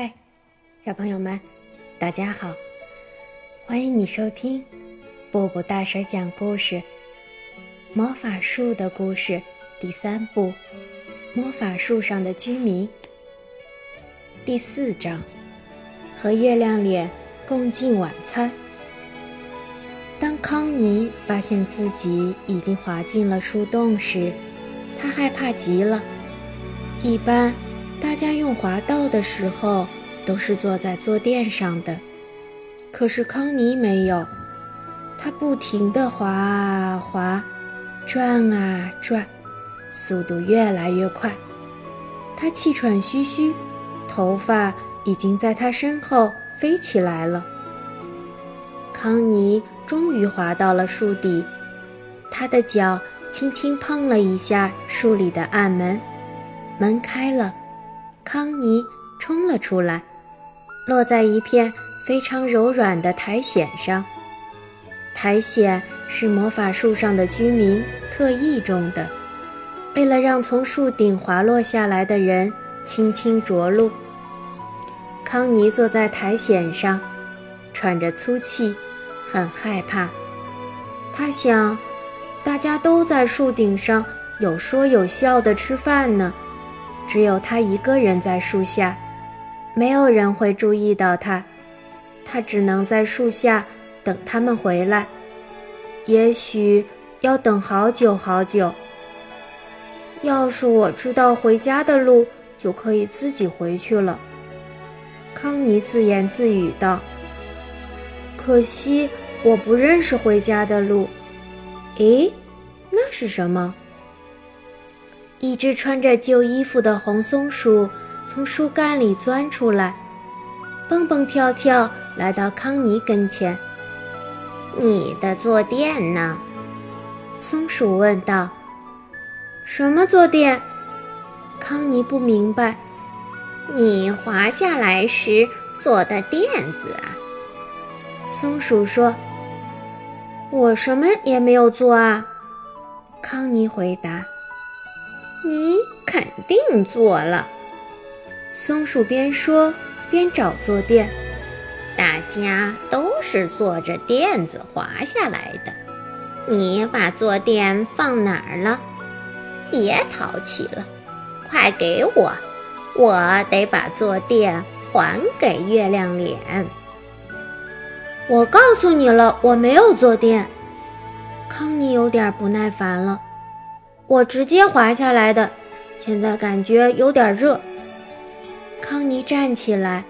嗨，小朋友们，大家好！欢迎你收听布布大婶讲故事《魔法树的故事》第三部《魔法树上的居民》第四章：和月亮脸共进晚餐。当康妮发现自己已经滑进了树洞时，他害怕极了。一般。大家用滑道的时候都是坐在坐垫上的，可是康妮没有，他不停地滑啊滑，转啊转，速度越来越快。他气喘吁吁，头发已经在他身后飞起来了。康妮终于滑到了树底，他的脚轻轻碰了一下树里的暗门，门开了。康妮冲了出来，落在一片非常柔软的苔藓上。苔藓是魔法树上的居民特意种的，为了让从树顶滑落下来的人轻轻着陆。康妮坐在苔藓上，喘着粗气，很害怕。他想，大家都在树顶上有说有笑的吃饭呢。只有他一个人在树下，没有人会注意到他。他只能在树下等他们回来，也许要等好久好久。要是我知道回家的路，就可以自己回去了。康妮自言自语道：“可惜我不认识回家的路。”诶，那是什么？一只穿着旧衣服的红松鼠从树干里钻出来，蹦蹦跳跳来到康妮跟前。“你的坐垫呢？”松鼠问道。“什么坐垫？”康妮不明白。“你滑下来时坐的垫子啊。”松鼠说。“我什么也没有做啊。”康妮回答。你肯定做了，松鼠边说边找坐垫。大家都是坐着垫子滑下来的，你把坐垫放哪儿了？别淘气了，快给我，我得把坐垫还给月亮脸。我告诉你了，我没有坐垫。康妮有点不耐烦了。我直接滑下来的，现在感觉有点热。康妮站起来，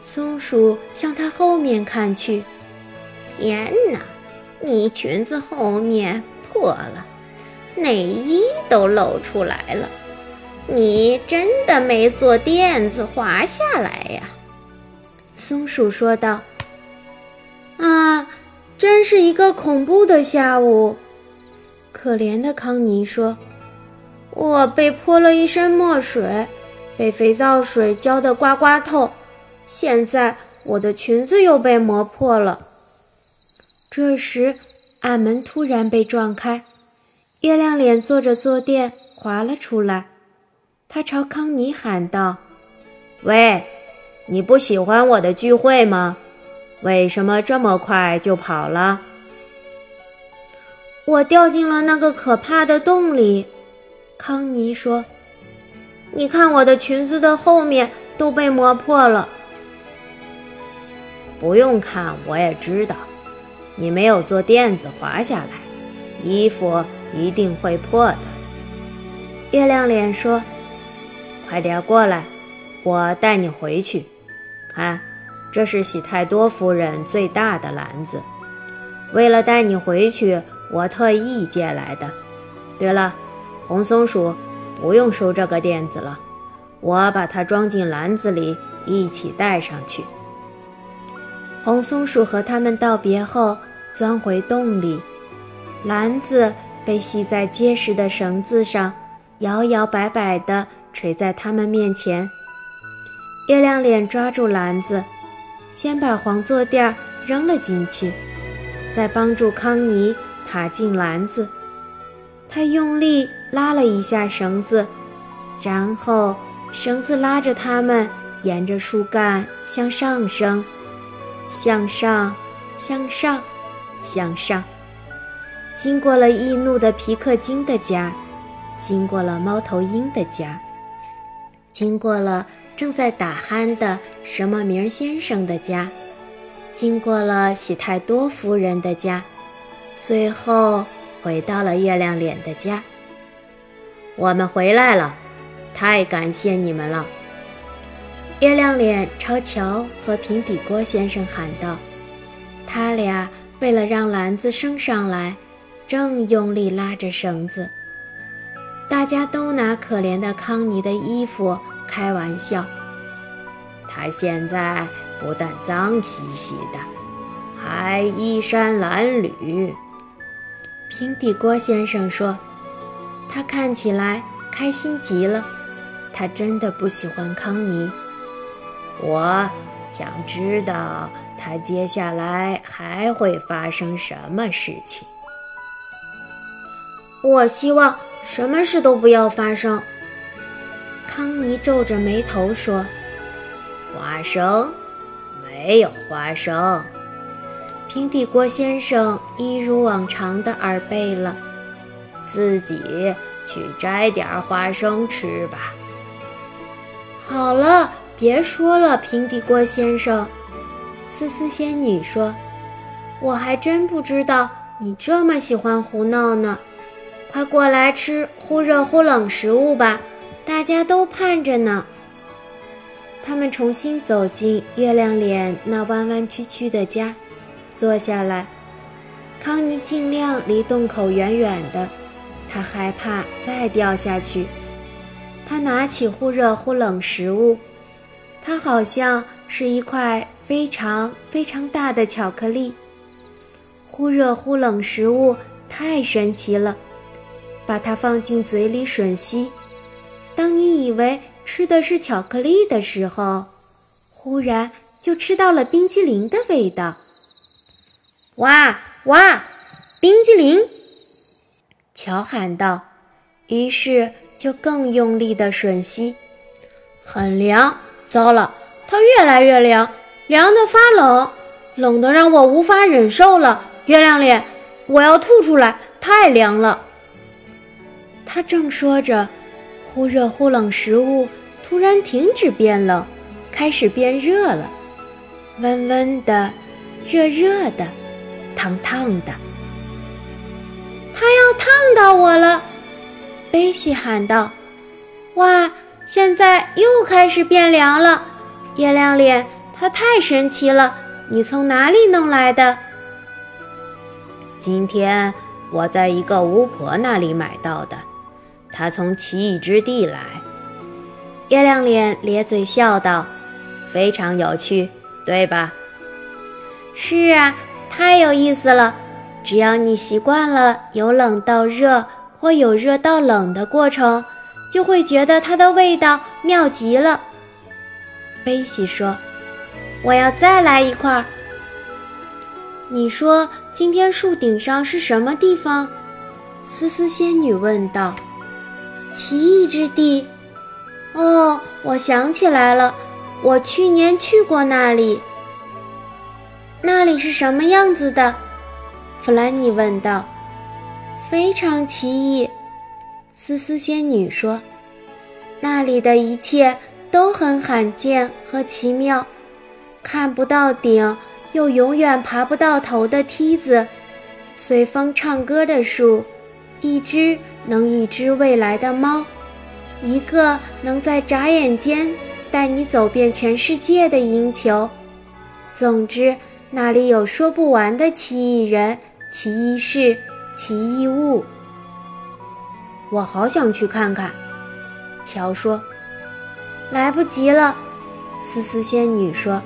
松鼠向她后面看去。天哪，你裙子后面破了，内衣都露出来了。你真的没坐垫子滑下来呀？松鼠说道。啊，真是一个恐怖的下午。可怜的康妮说：“我被泼了一身墨水，被肥皂水浇得呱呱透，现在我的裙子又被磨破了。”这时，暗门突然被撞开，月亮脸坐着坐垫滑了出来。他朝康妮喊道：“喂，你不喜欢我的聚会吗？为什么这么快就跑了？”我掉进了那个可怕的洞里，康妮说：“你看我的裙子的后面都被磨破了。”不用看，我也知道，你没有坐垫子滑下来，衣服一定会破的。月亮脸说：“快点过来，我带你回去。看，这是喜太多夫人最大的篮子，为了带你回去。”我特意借来的。对了，红松鼠，不用收这个垫子了，我把它装进篮子里，一起带上去。红松鼠和他们道别后，钻回洞里，篮子被系在结实的绳子上，摇摇摆摆地垂在他们面前。月亮脸抓住篮子，先把黄坐垫扔了进去，再帮助康妮。爬进篮子，他用力拉了一下绳子，然后绳子拉着他们沿着树干向上升，向上，向上，向上。经过了易怒的皮克金的家，经过了猫头鹰的家，经过了正在打鼾的什么名先生的家，经过了喜太多夫人的家，最后回到了月亮脸的家。我们回来了，太感谢你们了！月亮脸朝乔和平底锅先生喊道：“他俩为了让篮子升上来。”正用力拉着绳子，大家都拿可怜的康妮的衣服开玩笑。他现在不但脏兮兮的，还衣衫褴褛。平底锅先生说：“他看起来开心极了，他真的不喜欢康妮。我想知道他接下来还会发生什么事情。”我希望什么事都不要发生。康妮皱着眉头说：“花生，没有花生。”平底锅先生一如往常的耳背了，自己去摘点花生吃吧。好了，别说了，平底锅先生。思思仙女说：“我还真不知道你这么喜欢胡闹呢。”快过来吃忽热忽冷食物吧，大家都盼着呢。他们重新走进月亮脸那弯弯曲曲的家，坐下来。康妮尽量离洞口远远的，她害怕再掉下去。她拿起忽热忽冷食物，它好像是一块非常非常大的巧克力。忽热忽冷食物太神奇了。把它放进嘴里吮吸，当你以为吃的是巧克力的时候，忽然就吃到了冰激凌的味道。哇哇，冰激凌！乔喊道，于是就更用力地吮吸。很凉，糟了，它越来越凉，凉得发冷，冷得让我无法忍受了。月亮脸，我要吐出来，太凉了。他正说着，忽热忽冷，食物突然停止变冷，开始变热了，温温的，热热的，烫烫的。它要烫到我了！贝西喊道：“哇，现在又开始变凉了！月亮脸，它太神奇了！你从哪里弄来的？”今天我在一个巫婆那里买到的。她从奇异之地来，月亮脸咧嘴笑道：“非常有趣，对吧？”“是啊，太有意思了。只要你习惯了由冷到热或由热到冷的过程，就会觉得它的味道妙极了。”贝西说：“我要再来一块。”“你说今天树顶上是什么地方？”思思仙女问道。奇异之地，哦，我想起来了，我去年去过那里。那里是什么样子的？弗兰妮问道。非常奇异，思思仙女说。那里的一切都很罕见和奇妙，看不到顶又永远爬不到头的梯子，随风唱歌的树。一只能预知未来的猫，一个能在眨眼间带你走遍全世界的鹰球。总之，那里有说不完的奇异人、奇异事、奇异物。我好想去看看。乔说：“来不及了。”思思仙女说：“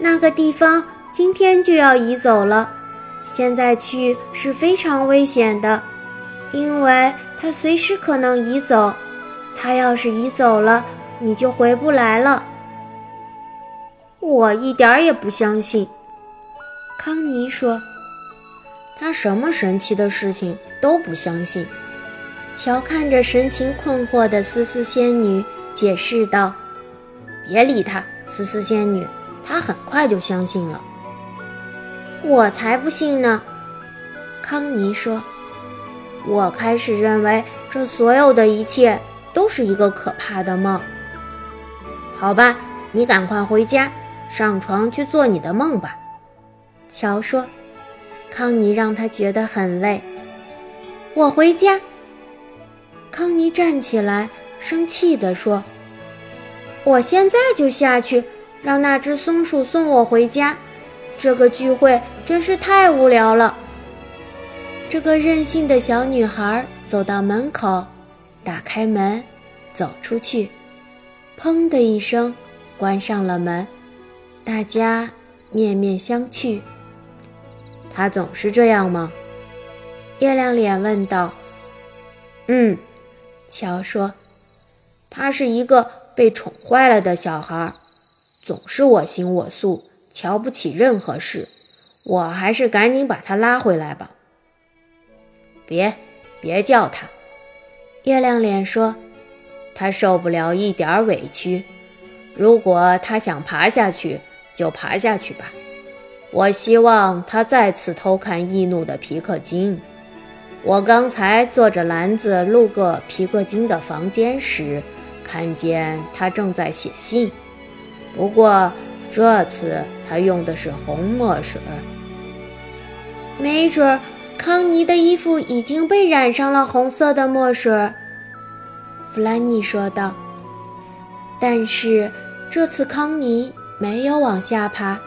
那个地方今天就要移走了，现在去是非常危险的。”因为它随时可能移走，它要是移走了，你就回不来了。我一点也不相信，康妮说。他什么神奇的事情都不相信。乔看着神情困惑的思思仙女，解释道：“别理她，思思仙女，她很快就相信了。我才不信呢！康妮说：“我开始认为这所有的一切都是一个可怕的梦。”好吧，你赶快回家，上床去做你的梦吧。”乔说。康妮让他觉得很累。我回家。康妮站起来，生气地说：“我现在就下去，让那只松鼠送我回家。这个聚会真是太无聊了。”这个任性的小女孩走到门口，打开门，走出去，砰的一声，关上了门。大家面面相觑。他总是这样吗？月亮脸问道。“嗯。”乔说，“他是一个被宠坏了的小孩，总是我行我素，瞧不起任何事。我还是赶紧把他拉回来吧。”“别，别叫他。”月亮脸说，“他受不了一点委屈。如果他想爬下去，就爬下去吧。”我希望他再次偷看易怒的皮克金。我刚才坐着篮子路过皮克金的房间时，看见他正在写信。不过这次他用的是红墨水。没准康妮的衣服已经被染上了红色的墨水。弗兰妮说道。但是这次康妮没有往下爬。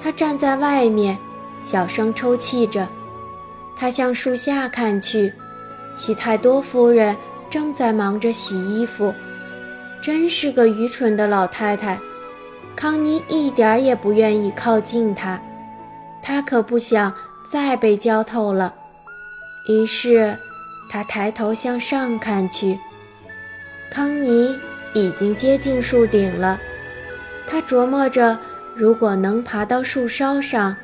他站在外面，小声抽泣着。他向树下看去，西太多夫人正在忙着洗衣服。真是个愚蠢的老太太！康妮一点儿也不愿意靠近她，她可不想再被浇透了。于是，她抬头向上看去，康妮已经接近树顶了。她琢磨着。如果能爬到树梢上，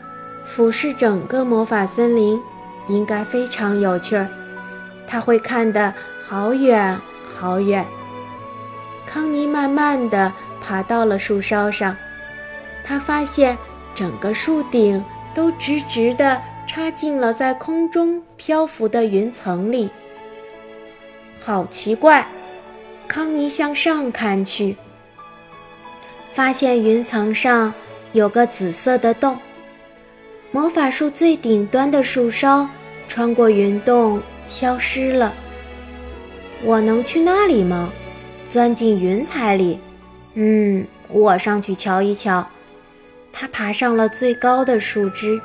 俯视整个魔法森林，应该非常有趣儿。他会看得好远好远。康妮慢慢地爬到了树梢上，他发现整个树顶都直直地插进了在空中漂浮的云层里。好奇怪！康妮向上看去，发现云层上。有个紫色的洞，魔法树最顶端的树梢穿过云洞消失了。我能去那里吗？钻进云彩里？嗯，我上去瞧一瞧。他爬上了最高的树枝，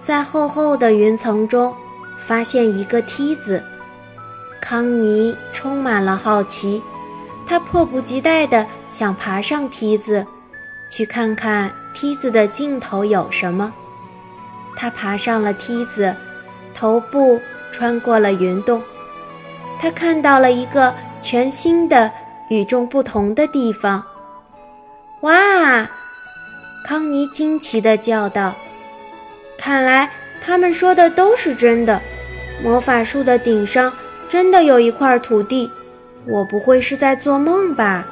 在厚厚的云层中发现一个梯子。康妮充满了好奇，他迫不及待地想爬上梯子，去看看。梯子的尽头有什么？他爬上了梯子，头部穿过了云洞。他看到了一个全新的、与众不同的地方。哇！康妮惊奇地叫道：“看来他们说的都是真的。魔法树的顶上真的有一块土地。我不会是在做梦吧？”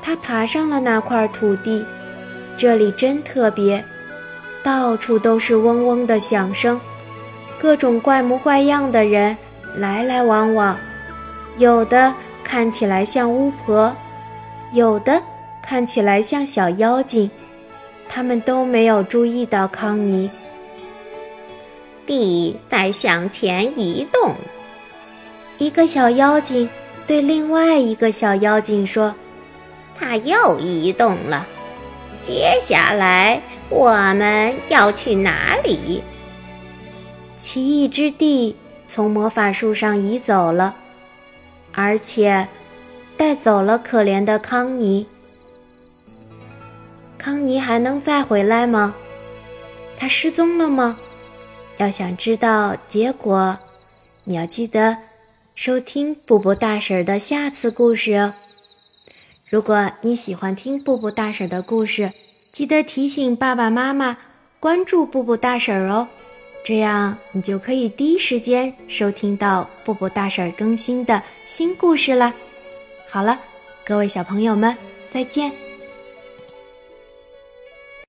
他爬上了那块土地。这里真特别，到处都是嗡嗡的响声，各种怪模怪样的人来来往往，有的看起来像巫婆，有的看起来像小妖精，他们都没有注意到康妮。地在向前移动，一个小妖精对另外一个小妖精说：“它又移动了。”接下来我们要去哪里？奇异之地从魔法树上移走了，而且带走了可怜的康妮。康妮还能再回来吗？她失踪了吗？要想知道结果，你要记得收听布布大婶的下次故事哦。如果你喜欢听布布大婶的故事，记得提醒爸爸妈妈关注布布大婶哦，这样你就可以第一时间收听到布布大婶更新的新故事啦。好了，各位小朋友们。再见。